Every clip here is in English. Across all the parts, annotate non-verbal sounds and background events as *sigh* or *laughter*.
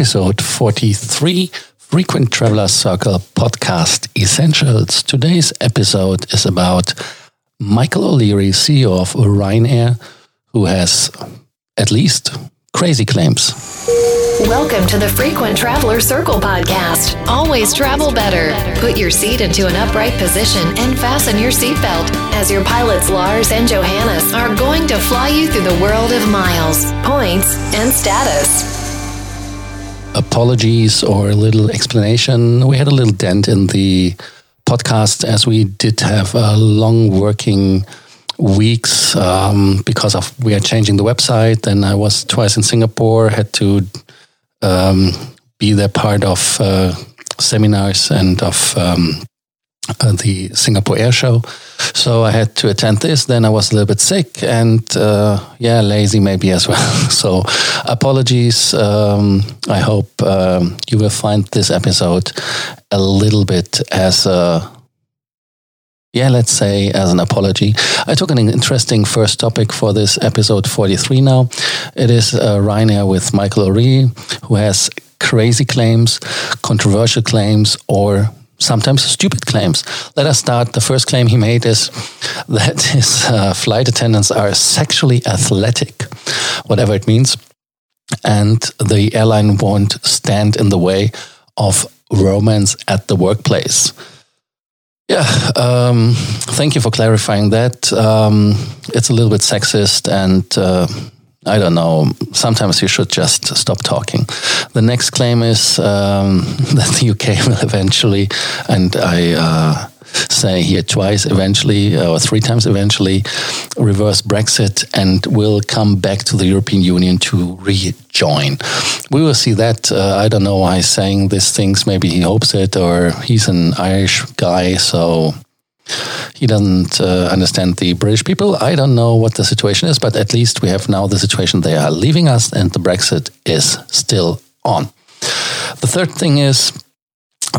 episode 43 Frequent Traveler Circle podcast essentials. Today's episode is about Michael O'Leary, CEO of Ryanair, who has at least crazy claims. Welcome to the Frequent Traveler Circle podcast. Always travel better. Put your seat into an upright position and fasten your seatbelt as your pilots Lars and Johannes are going to fly you through the world of miles, points, and status. Apologies or a little explanation. We had a little dent in the podcast as we did have a long working weeks um, because of we are changing the website. Then I was twice in Singapore, had to um, be there part of uh, seminars and of um, uh, the Singapore Air Show. So I had to attend this. Then I was a little bit sick and uh, yeah, lazy maybe as well. *laughs* so apologies. Um, I hope um, you will find this episode a little bit as a yeah, let's say as an apology. I took an interesting first topic for this episode 43 now. It is uh, Ryanair with Michael O'Leary, who has crazy claims, controversial claims, or sometimes stupid claims. Let us start. The first claim he made is that *laughs* his uh, flight attendants are sexually athletic, whatever it means, and the airline won't stand in the way of romance at the workplace. Yeah, um, thank you for clarifying that. Um, it's a little bit sexist, and uh, I don't know. Sometimes you should just stop talking. The next claim is um, *laughs* that the UK will eventually, and I uh, say here twice eventually, uh, or three times eventually, reverse Brexit and will come back to the European Union to rejoin. We will see that. Uh, I don't know why he's saying these things. Maybe he hopes it, or he's an Irish guy, so he doesn't uh, understand the British people. I don't know what the situation is, but at least we have now the situation they are leaving us and the Brexit is still on. The third thing is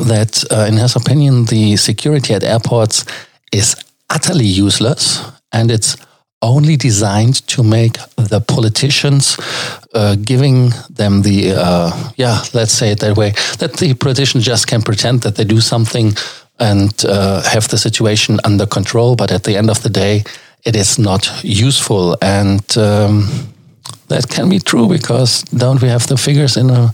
that, uh, in his opinion, the security at airports is utterly useless and it's only designed to make the politicians uh, giving them the uh, yeah let's say it that way that the politicians just can pretend that they do something and uh, have the situation under control but at the end of the day it is not useful. And um, that can be true because don't we have the figures in a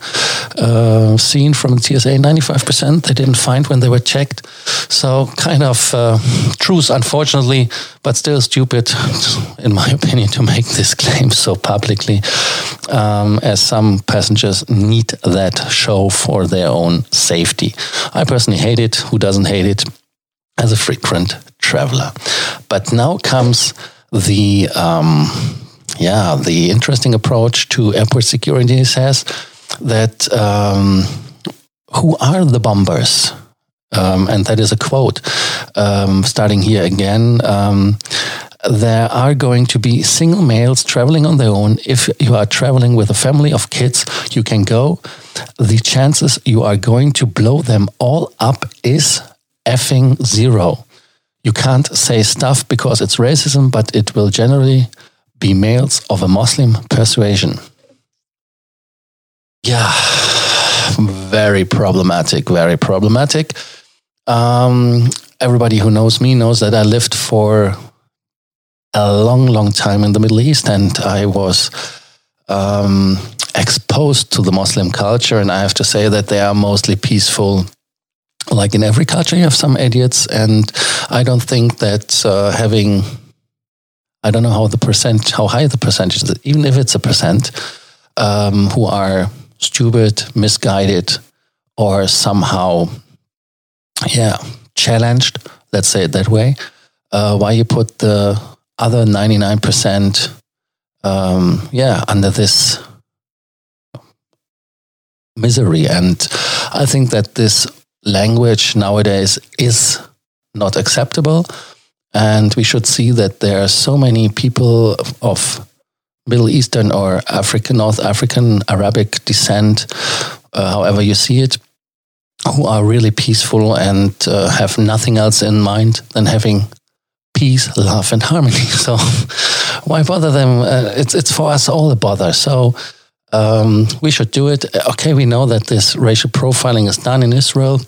uh, scene from TSA? 95% they didn't find when they were checked. So, kind of uh, truth, unfortunately, but still stupid, in my opinion, to make this claim so publicly, um, as some passengers need that show for their own safety. I personally hate it. Who doesn't hate it? As a frequent traveler. But now comes the. Um, yeah, the interesting approach to airport security says that um, who are the bombers? Um, and that is a quote. Um, starting here again, um, there are going to be single males traveling on their own. If you are traveling with a family of kids, you can go. The chances you are going to blow them all up is effing zero. You can't say stuff because it's racism, but it will generally be males of a Muslim persuasion. Yeah, very problematic, very problematic. Um, everybody who knows me knows that I lived for a long, long time in the Middle East and I was um, exposed to the Muslim culture. And I have to say that they are mostly peaceful. Like in every culture, you have some idiots. And I don't think that uh, having I don't know how the percent, how high the percentage is, even if it's a percent, um, who are stupid, misguided, or somehow, yeah, challenged. Let's say it that way. Uh, why you put the other ninety nine percent, um, yeah, under this misery? And I think that this language nowadays is not acceptable. And we should see that there are so many people of Middle Eastern or African, North African, Arabic descent, uh, however you see it, who are really peaceful and uh, have nothing else in mind than having peace, love, and harmony. *laughs* So why bother them? Uh, it's it's for us all a bother. So um, we should do it. Okay, we know that this racial profiling is done in Israel,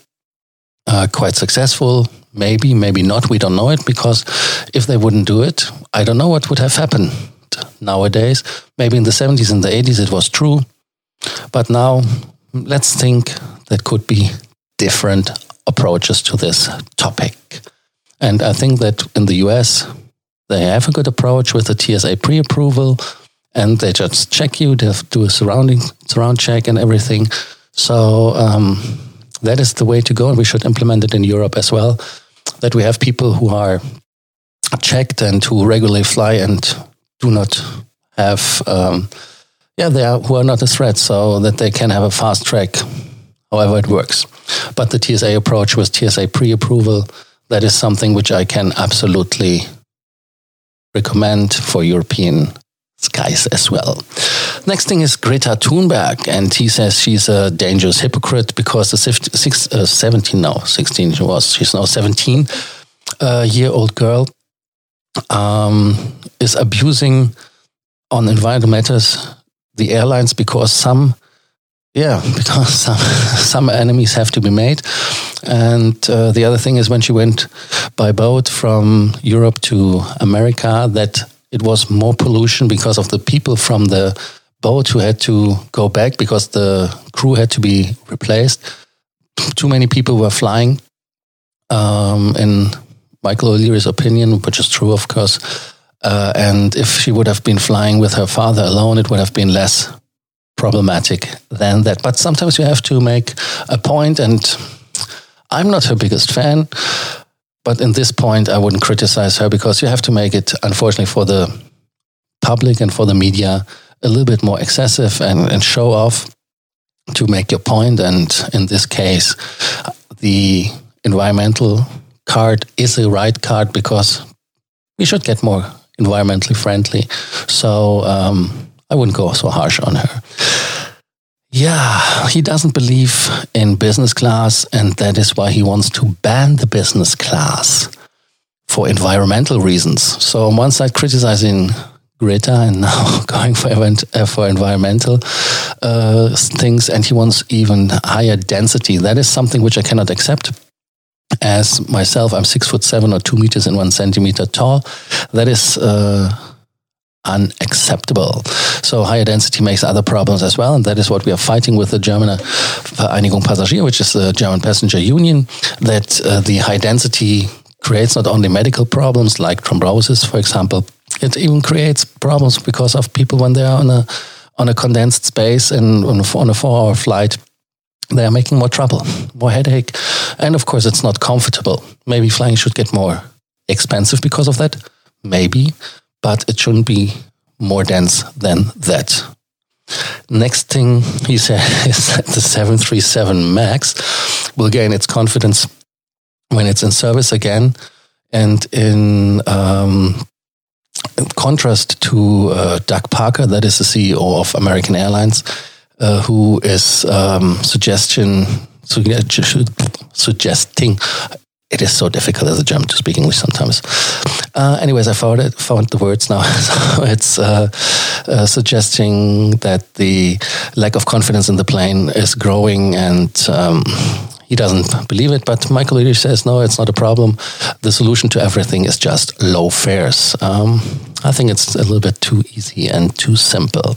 uh, quite successful. Maybe, maybe not. We don't know it because if they wouldn't do it, I don't know what would have happened nowadays. Maybe in the 70s and the 80s it was true. But now let's think that could be different approaches to this topic. And I think that in the US, they have a good approach with the TSA pre approval and they just check you, they do a surrounding surround check and everything. So um, that is the way to go, and we should implement it in Europe as well. That we have people who are checked and who regularly fly and do not have, um, yeah, they are who are not a threat, so that they can have a fast track, however it works. But the TSA approach with TSA pre-approval, that is something which I can absolutely recommend for European skies as well. Next thing is Greta Thunberg, and he says she's a dangerous hypocrite because the six, uh, 17 now, 16 she was, she's now 17 uh, year old girl um, is abusing on environmental matters the airlines because some yeah *laughs* because some some enemies have to be made and uh, the other thing is when she went by boat from Europe to America that it was more pollution because of the people from the boat who had to go back because the crew had to be replaced. Too many people were flying. Um, in Michael O'Leary's opinion, which is true, of course. Uh, and if she would have been flying with her father alone, it would have been less problematic than that. But sometimes you have to make a point, and I'm not her biggest fan. But in this point, I wouldn't criticize her because you have to make it, unfortunately, for the public and for the media a little bit more excessive and, and show off to make your point. And in this case, the environmental card is a right card because we should get more environmentally friendly. So um, I wouldn't go so harsh on her. Yeah, he doesn't believe in business class, and that is why he wants to ban the business class for environmental reasons. So, on one side, criticizing Greta and *laughs* now going for, event, uh, for environmental uh, things, and he wants even higher density. That is something which I cannot accept. As myself, I'm six foot seven or two meters and one centimeter tall. That is. Uh, unacceptable. So higher density makes other problems as well, and that is what we are fighting with the German Vereinigung Passagier, which is the German passenger union, that uh, the high density creates not only medical problems like thrombosis, for example, it even creates problems because of people when they are on a on a condensed space and on a, on a four-hour flight. They are making more trouble, more headache, and of course, it's not comfortable. Maybe flying should get more expensive because of that. Maybe, but it shouldn't be more dense than that. Next thing he *laughs* said is that the 737 MAX will gain its confidence when it's in service again. And in, um, in contrast to uh, Doug Parker, that is the CEO of American Airlines, uh, who is um, suggestion suggesting it is so difficult as a German to speak English sometimes. Uh, anyways, I found it, found the words now. *laughs* so it's uh, uh, suggesting that the lack of confidence in the plane is growing, and um, he doesn't believe it. But Michael O'Leary says no, it's not a problem. The solution to everything is just low fares. Um, I think it's a little bit too easy and too simple.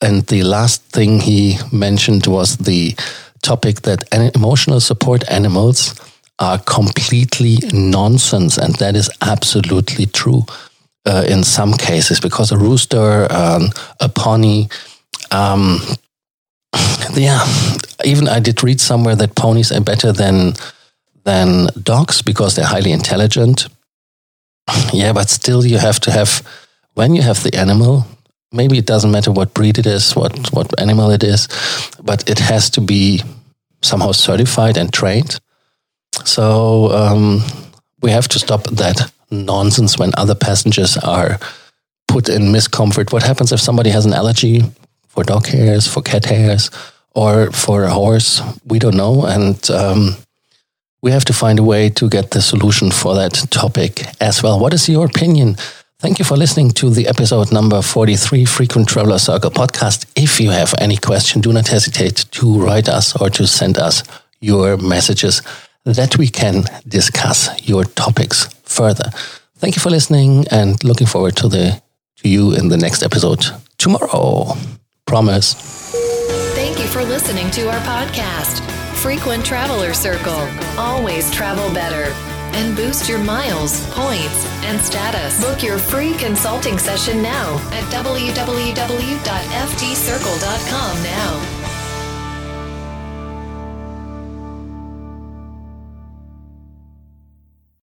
And the last thing he mentioned was the topic that emotional support animals are completely nonsense, and that is absolutely true uh, in some cases because a rooster, um, a pony, um, *sighs* yeah, even I did read somewhere that ponies are better than than dogs because they're highly intelligent. *sighs* Yeah, but still, you have to have when you have the animal. Maybe it doesn't matter what breed it is, what what animal it is, but it has to be somehow certified and trained so um, we have to stop that nonsense when other passengers are put in discomfort. What happens if somebody has an allergy for dog hairs, for cat hairs, or for a horse? We don't know. And um, we have to find a way to get the solution for that topic as well. What is your opinion? Thank you for listening to the episode number 43 Frequent Traveler Circle podcast. If you have any question, do not hesitate to write us or to send us your messages that we can discuss your topics further. Thank you for listening and looking forward to the to you in the next episode tomorrow. Promise. Thank you for listening to our podcast, Frequent Traveler Circle. Always travel better and boost your miles, points, and status. Book your free consulting session now at www.ftcircle.com now.